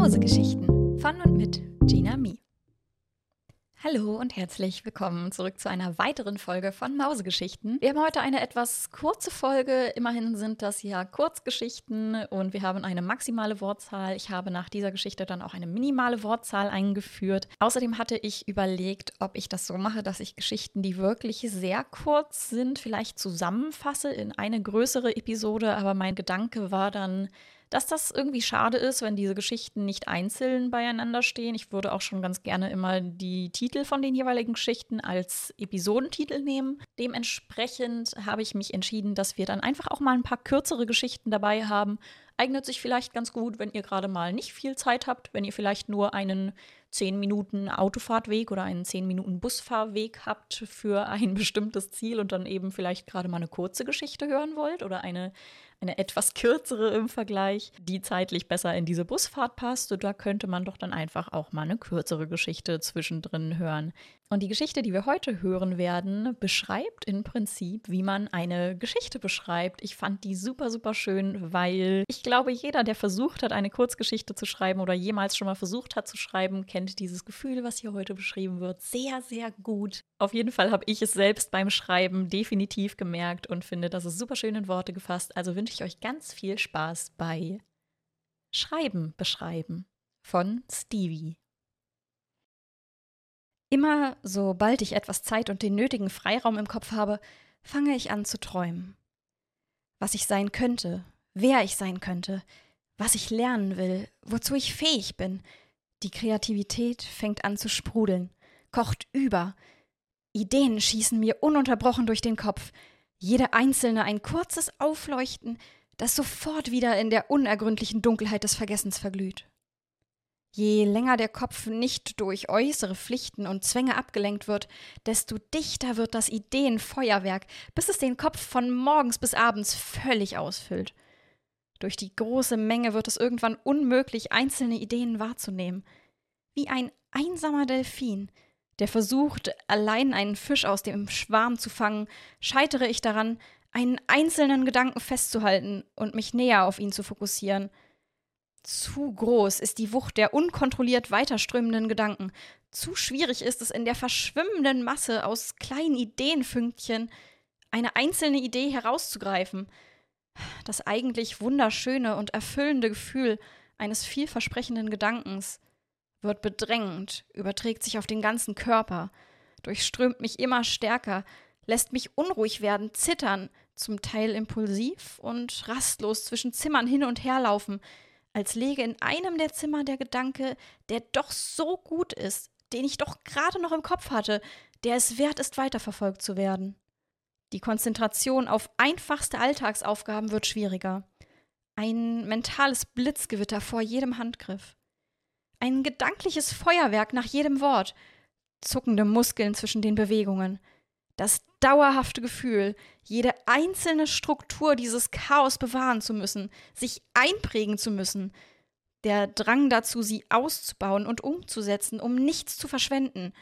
Mausegeschichten von und mit Gina Mi. Hallo und herzlich willkommen zurück zu einer weiteren Folge von Mausegeschichten. Wir haben heute eine etwas kurze Folge. Immerhin sind das ja Kurzgeschichten und wir haben eine maximale Wortzahl. Ich habe nach dieser Geschichte dann auch eine minimale Wortzahl eingeführt. Außerdem hatte ich überlegt, ob ich das so mache, dass ich Geschichten, die wirklich sehr kurz sind, vielleicht zusammenfasse in eine größere Episode. Aber mein Gedanke war dann, dass das irgendwie schade ist, wenn diese Geschichten nicht einzeln beieinander stehen. Ich würde auch schon ganz gerne immer die Titel von den jeweiligen Geschichten als Episodentitel nehmen. Dementsprechend habe ich mich entschieden, dass wir dann einfach auch mal ein paar kürzere Geschichten dabei haben. Eignet sich vielleicht ganz gut, wenn ihr gerade mal nicht viel Zeit habt, wenn ihr vielleicht nur einen 10 Minuten Autofahrtweg oder einen 10 Minuten Busfahrweg habt für ein bestimmtes Ziel und dann eben vielleicht gerade mal eine kurze Geschichte hören wollt oder eine eine etwas kürzere im Vergleich, die zeitlich besser in diese Busfahrt passt. Da könnte man doch dann einfach auch mal eine kürzere Geschichte zwischendrin hören. Und die Geschichte, die wir heute hören werden, beschreibt im Prinzip, wie man eine Geschichte beschreibt. Ich fand die super, super schön, weil ich glaube, jeder, der versucht hat, eine Kurzgeschichte zu schreiben oder jemals schon mal versucht hat zu schreiben, kennt dieses Gefühl, was hier heute beschrieben wird, sehr, sehr gut. Auf jeden Fall habe ich es selbst beim Schreiben definitiv gemerkt und finde, das ist super schön in Worte gefasst. Also wünsche ich euch ganz viel Spaß bei Schreiben beschreiben von Stevie. Immer sobald ich etwas Zeit und den nötigen Freiraum im Kopf habe, fange ich an zu träumen. Was ich sein könnte, wer ich sein könnte, was ich lernen will, wozu ich fähig bin. Die Kreativität fängt an zu sprudeln, kocht über. Ideen schießen mir ununterbrochen durch den Kopf, jede einzelne ein kurzes Aufleuchten, das sofort wieder in der unergründlichen Dunkelheit des Vergessens verglüht. Je länger der Kopf nicht durch äußere Pflichten und Zwänge abgelenkt wird, desto dichter wird das Ideenfeuerwerk, bis es den Kopf von morgens bis abends völlig ausfüllt. Durch die große Menge wird es irgendwann unmöglich, einzelne Ideen wahrzunehmen. Wie ein einsamer Delfin, der versucht, allein einen Fisch aus dem Schwarm zu fangen, scheitere ich daran, einen einzelnen Gedanken festzuhalten und mich näher auf ihn zu fokussieren – zu groß ist die Wucht der unkontrolliert weiterströmenden Gedanken. Zu schwierig ist es in der verschwimmenden Masse aus kleinen Ideenfünkchen eine einzelne Idee herauszugreifen. Das eigentlich wunderschöne und erfüllende Gefühl eines vielversprechenden Gedankens wird bedrängend, überträgt sich auf den ganzen Körper, durchströmt mich immer stärker, lässt mich unruhig werden, zittern, zum Teil impulsiv und rastlos zwischen Zimmern hin und her laufen, als läge in einem der Zimmer der Gedanke, der doch so gut ist, den ich doch gerade noch im Kopf hatte, der es wert ist, weiterverfolgt zu werden. Die Konzentration auf einfachste Alltagsaufgaben wird schwieriger. Ein mentales Blitzgewitter vor jedem Handgriff. Ein gedankliches Feuerwerk nach jedem Wort. Zuckende Muskeln zwischen den Bewegungen. Das dauerhafte Gefühl, jede einzelne Struktur dieses Chaos bewahren zu müssen, sich einprägen zu müssen, der Drang dazu, sie auszubauen und umzusetzen, um nichts zu verschwenden,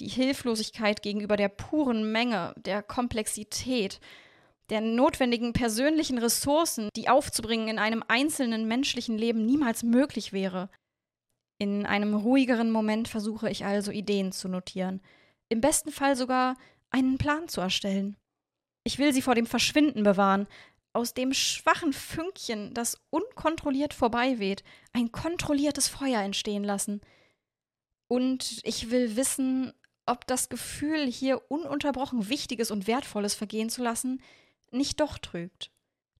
die Hilflosigkeit gegenüber der puren Menge, der Komplexität, der notwendigen persönlichen Ressourcen, die aufzubringen in einem einzelnen menschlichen Leben niemals möglich wäre. In einem ruhigeren Moment versuche ich also Ideen zu notieren, im besten Fall sogar einen Plan zu erstellen. Ich will sie vor dem Verschwinden bewahren, aus dem schwachen Fünkchen, das unkontrolliert vorbeiweht, ein kontrolliertes Feuer entstehen lassen. Und ich will wissen, ob das Gefühl, hier ununterbrochen Wichtiges und Wertvolles vergehen zu lassen, nicht doch trügt.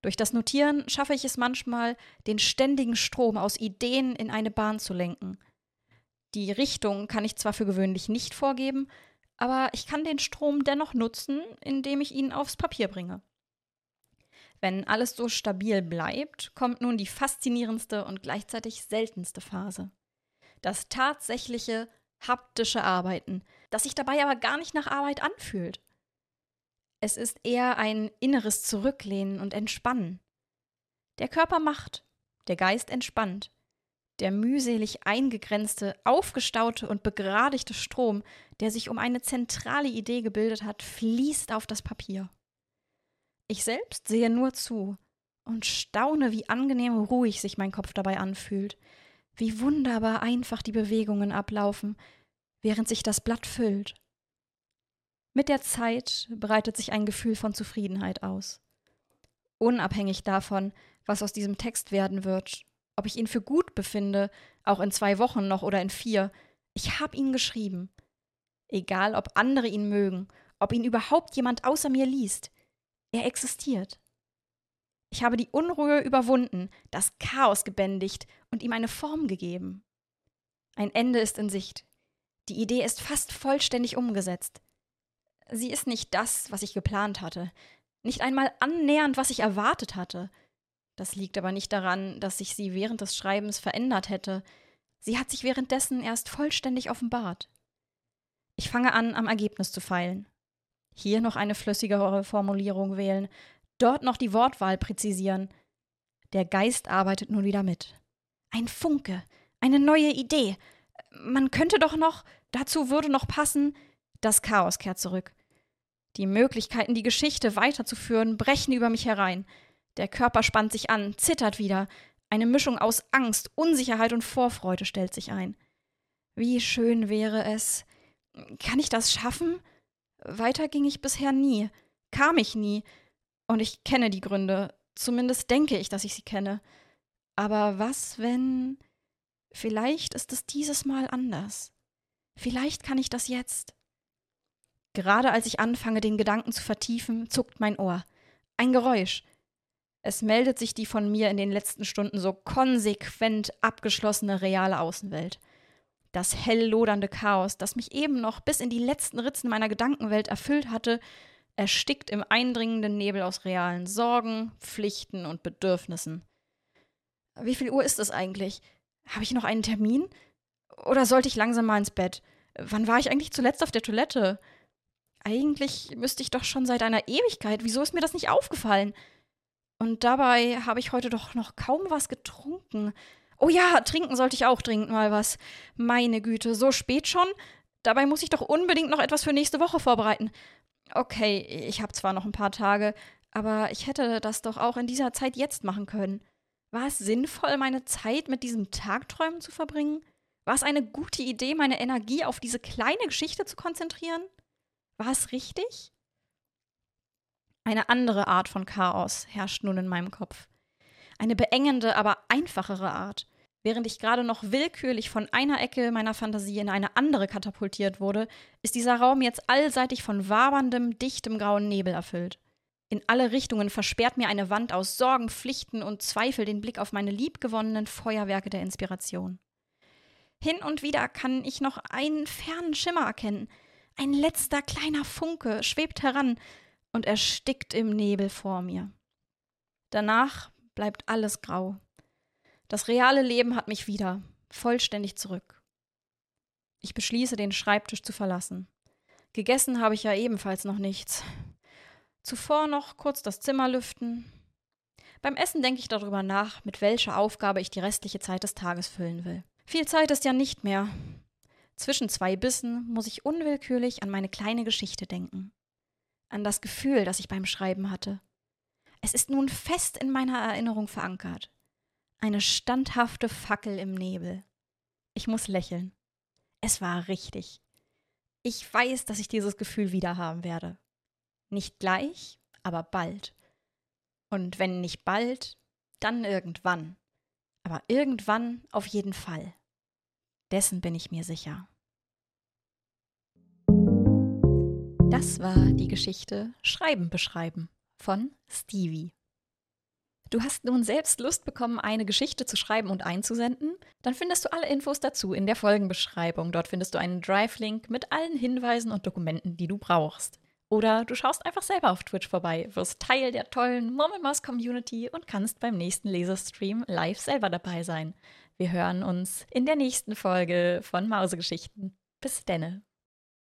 Durch das Notieren schaffe ich es manchmal, den ständigen Strom aus Ideen in eine Bahn zu lenken. Die Richtung kann ich zwar für gewöhnlich nicht vorgeben, aber ich kann den Strom dennoch nutzen, indem ich ihn aufs Papier bringe. Wenn alles so stabil bleibt, kommt nun die faszinierendste und gleichzeitig seltenste Phase. Das tatsächliche haptische Arbeiten, das sich dabei aber gar nicht nach Arbeit anfühlt. Es ist eher ein inneres Zurücklehnen und Entspannen. Der Körper macht, der Geist entspannt. Der mühselig eingegrenzte, aufgestaute und begradigte Strom, der sich um eine zentrale Idee gebildet hat, fließt auf das Papier. Ich selbst sehe nur zu und staune, wie angenehm ruhig sich mein Kopf dabei anfühlt, Wie wunderbar einfach die Bewegungen ablaufen, während sich das Blatt füllt. Mit der Zeit breitet sich ein Gefühl von Zufriedenheit aus. Unabhängig davon, was aus diesem Text werden wird, ob ich ihn für gut befinde, auch in zwei Wochen noch oder in vier, ich habe ihn geschrieben. Egal, ob andere ihn mögen, ob ihn überhaupt jemand außer mir liest, er existiert. Ich habe die Unruhe überwunden, das Chaos gebändigt und ihm eine Form gegeben. Ein Ende ist in Sicht. Die Idee ist fast vollständig umgesetzt. Sie ist nicht das, was ich geplant hatte, nicht einmal annähernd, was ich erwartet hatte. Das liegt aber nicht daran, dass sich sie während des Schreibens verändert hätte. Sie hat sich währenddessen erst vollständig offenbart. Ich fange an, am Ergebnis zu feilen. Hier noch eine flüssigere Formulierung wählen, dort noch die Wortwahl präzisieren. Der Geist arbeitet nun wieder mit. Ein Funke, eine neue Idee. Man könnte doch noch, dazu würde noch passen, das Chaos kehrt zurück. Die Möglichkeiten, die Geschichte weiterzuführen, brechen über mich herein. Der Körper spannt sich an, zittert wieder. Eine Mischung aus Angst, Unsicherheit und Vorfreude stellt sich ein. Wie schön wäre es. Kann ich das schaffen? Weiter ging ich bisher nie, kam ich nie, und ich kenne die Gründe, zumindest denke ich, dass ich sie kenne. Aber was, wenn. Vielleicht ist es dieses Mal anders. Vielleicht kann ich das jetzt. Gerade als ich anfange, den Gedanken zu vertiefen, zuckt mein Ohr. Ein Geräusch. Es meldet sich die von mir in den letzten Stunden so konsequent abgeschlossene reale Außenwelt. Das hell lodernde Chaos, das mich eben noch bis in die letzten Ritzen meiner Gedankenwelt erfüllt hatte, erstickt im eindringenden Nebel aus realen Sorgen, Pflichten und Bedürfnissen. Wie viel Uhr ist es eigentlich? Habe ich noch einen Termin? Oder sollte ich langsam mal ins Bett? Wann war ich eigentlich zuletzt auf der Toilette? Eigentlich müsste ich doch schon seit einer Ewigkeit. Wieso ist mir das nicht aufgefallen? Und dabei habe ich heute doch noch kaum was getrunken. Oh ja, trinken sollte ich auch dringend mal was. Meine Güte, so spät schon? Dabei muss ich doch unbedingt noch etwas für nächste Woche vorbereiten. Okay, ich habe zwar noch ein paar Tage, aber ich hätte das doch auch in dieser Zeit jetzt machen können. War es sinnvoll, meine Zeit mit diesem Tagträumen zu verbringen? War es eine gute Idee, meine Energie auf diese kleine Geschichte zu konzentrieren? War es richtig? Eine andere Art von Chaos herrscht nun in meinem Kopf. Eine beengende, aber einfachere Art. Während ich gerade noch willkürlich von einer Ecke meiner Fantasie in eine andere katapultiert wurde, ist dieser Raum jetzt allseitig von waberndem, dichtem grauen Nebel erfüllt. In alle Richtungen versperrt mir eine Wand aus Sorgen, Pflichten und Zweifel den Blick auf meine liebgewonnenen Feuerwerke der Inspiration. Hin und wieder kann ich noch einen fernen Schimmer erkennen. Ein letzter kleiner Funke schwebt heran und erstickt im Nebel vor mir. Danach bleibt alles grau. Das reale Leben hat mich wieder, vollständig zurück. Ich beschließe, den Schreibtisch zu verlassen. Gegessen habe ich ja ebenfalls noch nichts. Zuvor noch kurz das Zimmer lüften. Beim Essen denke ich darüber nach, mit welcher Aufgabe ich die restliche Zeit des Tages füllen will. Viel Zeit ist ja nicht mehr. Zwischen zwei Bissen muss ich unwillkürlich an meine kleine Geschichte denken. An das Gefühl, das ich beim Schreiben hatte. Es ist nun fest in meiner Erinnerung verankert. Eine standhafte Fackel im Nebel. Ich muss lächeln. Es war richtig. Ich weiß, dass ich dieses Gefühl wieder haben werde. Nicht gleich, aber bald. Und wenn nicht bald, dann irgendwann. Aber irgendwann auf jeden Fall. Dessen bin ich mir sicher. War die Geschichte Schreiben beschreiben von Stevie. Du hast nun selbst Lust bekommen, eine Geschichte zu schreiben und einzusenden? Dann findest du alle Infos dazu in der Folgenbeschreibung. Dort findest du einen Drive-Link mit allen Hinweisen und Dokumenten, die du brauchst. Oder du schaust einfach selber auf Twitch vorbei, wirst Teil der tollen Murmelmaus Community und kannst beim nächsten Laserstream live selber dabei sein. Wir hören uns in der nächsten Folge von Mausegeschichten. Bis denne.